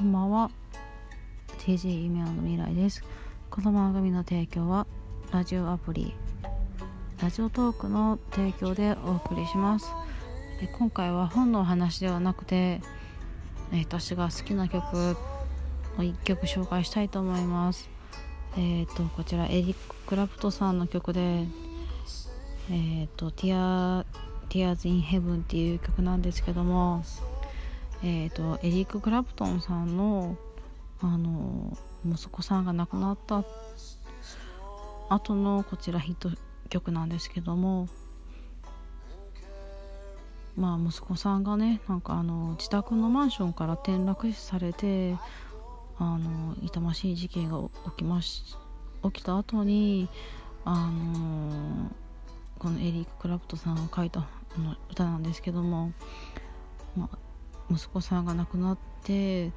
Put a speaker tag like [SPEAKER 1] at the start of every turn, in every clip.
[SPEAKER 1] こんばんは。TG 夢の未来です。この番組の提供はラジオアプリラジオトークの提供でお送りします。え今回は本のお話ではなくてえ私が好きな曲を1曲紹介したいと思います。えっ、ー、とこちらエリック・クラプトさんの曲でえっ、ー、と「Tear Tears in Heaven」っていう曲なんですけどもえーと、エリック・クラプトンさんのあの息子さんが亡くなった後のこちらヒット曲なんですけどもまあ息子さんがねなんかあの自宅のマンションから転落死されてあの痛ましい事件が起きまし起きた後にあのこのエリック・クラプトさんが書いた歌なんですけども、まあ、息子さんが亡くなって、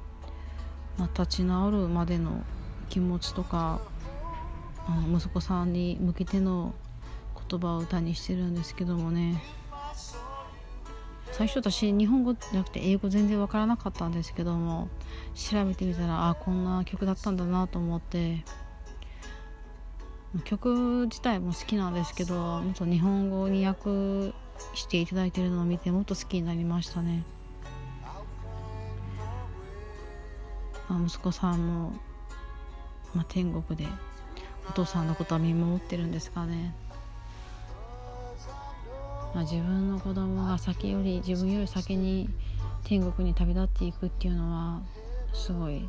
[SPEAKER 1] まあ、立ち直るまでの気持ちとかあの息子さんに向けての言葉を歌にしてるんですけどもね最初私日本語じゃなくて英語全然わからなかったんですけども調べてみたらあこんな曲だったんだなと思って曲自体も好きなんですけどもっと日本語に訳していただいてるのを見てもっと好きになりましたね。息子さんも、まあ、天国でお父さんのことは見守ってるんですかね、まあ、自分の子供が先より自分より先に天国に旅立っていくっていうのはすごい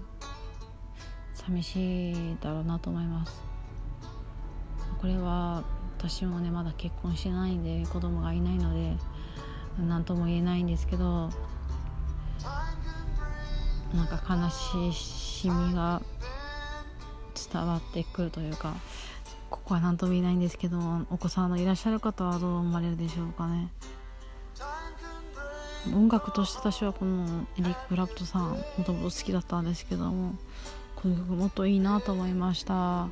[SPEAKER 1] 寂しいだろうなと思います。これは私もねまだ結婚してないんで子供がいないので何とも言えないんですけどなんか悲しみが伝わってくるというかここは何とも言えないんですけどお子さんのいらっしゃる方はどう思われるでしょうかね。音楽として私はこのエリック・クラプトさんもともと好きだったんですけどもこの曲もっといいなと思いました。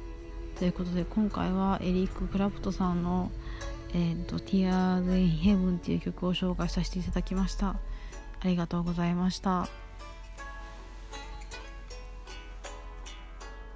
[SPEAKER 1] ということで今回はエリック・クラプトさんの「えーと、Tears in Heaven」っていう曲を紹介させていただきました。ありがとうございました。